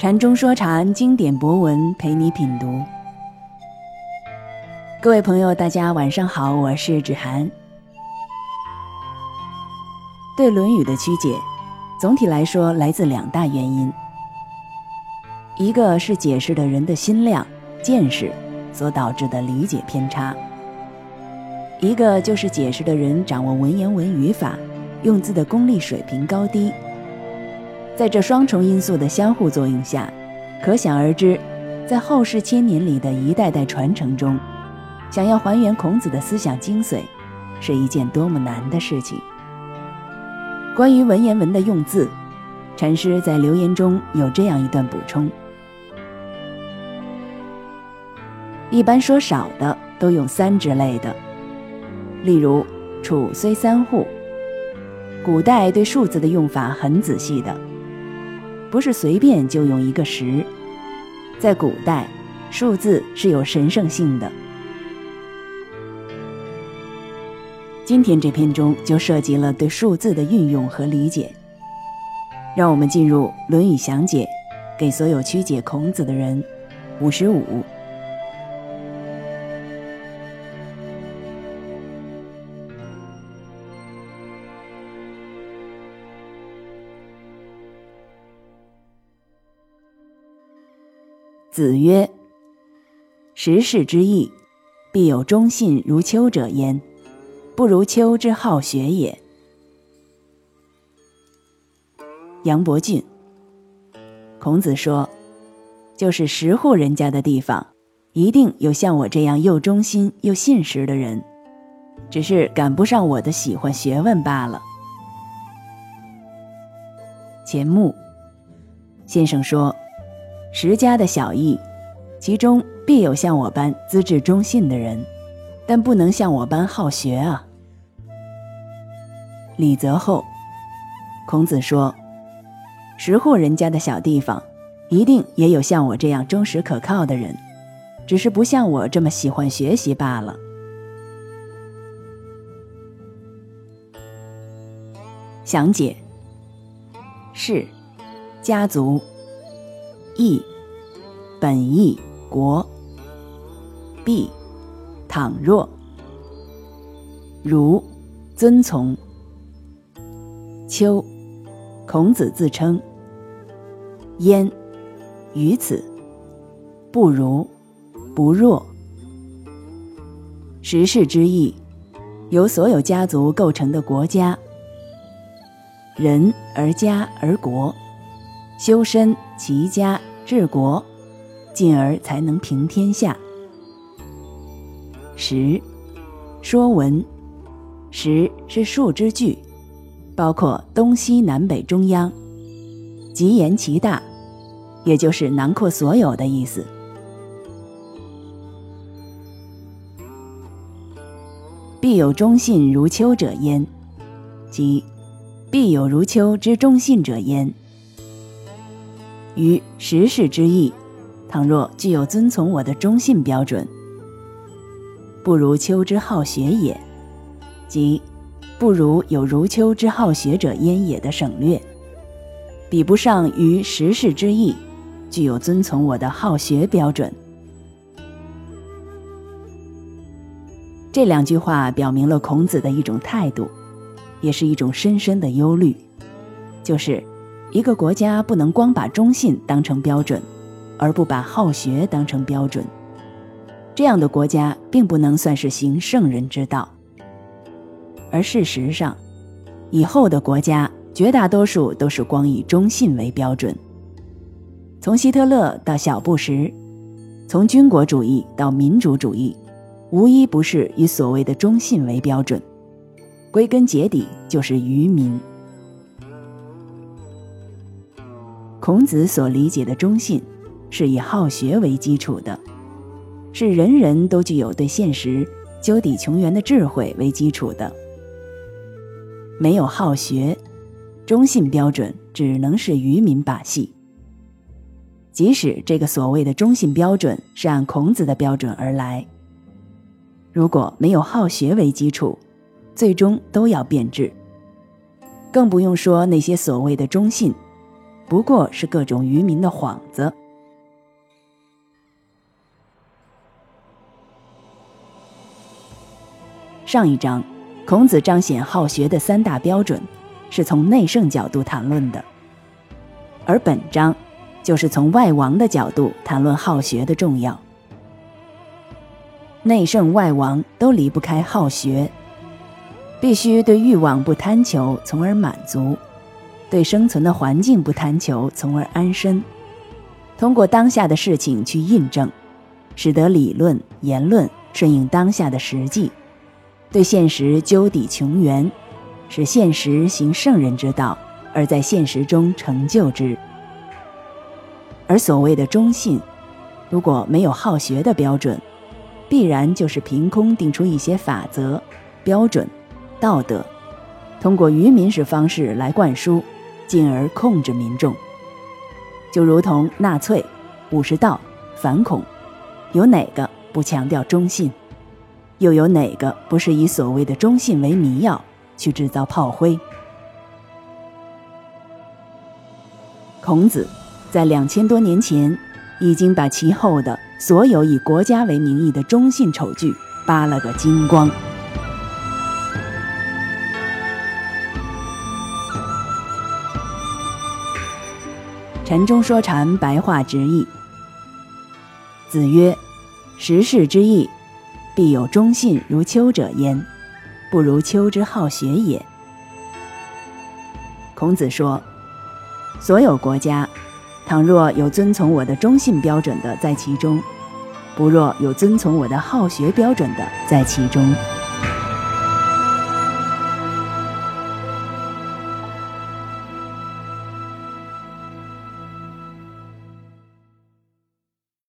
禅中说禅，经典博文陪你品读。各位朋友，大家晚上好，我是芷涵。对《论语》的曲解，总体来说来自两大原因：一个是解释的人的心量、见识所导致的理解偏差；一个就是解释的人掌握文言文语法、用字的功力水平高低。在这双重因素的相互作用下，可想而知，在后世千年里的一代代传承中，想要还原孔子的思想精髓，是一件多么难的事情。关于文言文的用字，禅师在留言中有这样一段补充：一般说少的都用三之类的，例如“楚虽三户”，古代对数字的用法很仔细的。不是随便就用一个十，在古代，数字是有神圣性的。今天这篇中就涉及了对数字的运用和理解。让我们进入《论语详解》，给所有曲解孔子的人，五十五。子曰：“时事之义，必有忠信如丘者焉，不如丘之好学也。”杨伯峻。孔子说：“就是十户人家的地方，一定有像我这样又忠心又信实的人，只是赶不上我的喜欢学问罢了。”钱穆先生说。十家的小邑，其中必有像我般资质忠信的人，但不能像我般好学啊。李泽厚，孔子说，十户人家的小地方，一定也有像我这样忠实可靠的人，只是不像我这么喜欢学习罢了。详解：是家族。义，本义国。必，倘若。如，遵从。丘，孔子自称。焉，于此。不如，不若。时事之义，由所有家族构成的国家。人而家而国，修身齐家。治国，进而才能平天下。十，说文，十是数之句，包括东西南北中央，即言其大，也就是囊括所有的意思。必有忠信如丘者焉，即必有如丘之忠信者焉。于时事之意，倘若具有遵从我的忠信标准，不如丘之好学也，即不如有如丘之好学者焉也的省略，比不上于时事之意，具有遵从我的好学标准。这两句话表明了孔子的一种态度，也是一种深深的忧虑，就是。一个国家不能光把忠信当成标准，而不把好学当成标准，这样的国家并不能算是行圣人之道。而事实上，以后的国家绝大多数都是光以忠信为标准。从希特勒到小布什，从军国主义到民主主义，无一不是以所谓的忠信为标准，归根结底就是愚民。孔子所理解的忠信，是以好学为基础的，是人人都具有对现实究底穷源的智慧为基础的。没有好学，忠信标准只能是愚民把戏。即使这个所谓的忠信标准是按孔子的标准而来，如果没有好学为基础，最终都要变质。更不用说那些所谓的忠信。不过是各种愚民的幌子。上一章，孔子彰显好学的三大标准，是从内圣角度谈论的；而本章，就是从外王的角度谈论好学的重要。内圣外王都离不开好学，必须对欲望不贪求，从而满足；对生存的环境不贪求，从而安身。通过当下的事情去印证，使得理论言论顺应当下的实际。对现实究底穷源，使现实行圣人之道，而在现实中成就之。而所谓的忠信，如果没有好学的标准，必然就是凭空定出一些法则、标准、道德，通过愚民式方式来灌输，进而控制民众。就如同纳粹、武士道、反恐，有哪个不强调忠信？又有哪个不是以所谓的忠信为迷药，去制造炮灰？孔子在两千多年前，已经把其后的所有以国家为名义的忠信丑剧扒了个精光。禅中说禅，白话直译。子曰：“时事之义。”必有忠信如丘者焉，不如丘之好学也。孔子说：“所有国家，倘若有遵从我的忠信标准的在其中，不若有遵从我的好学标准的在其中。”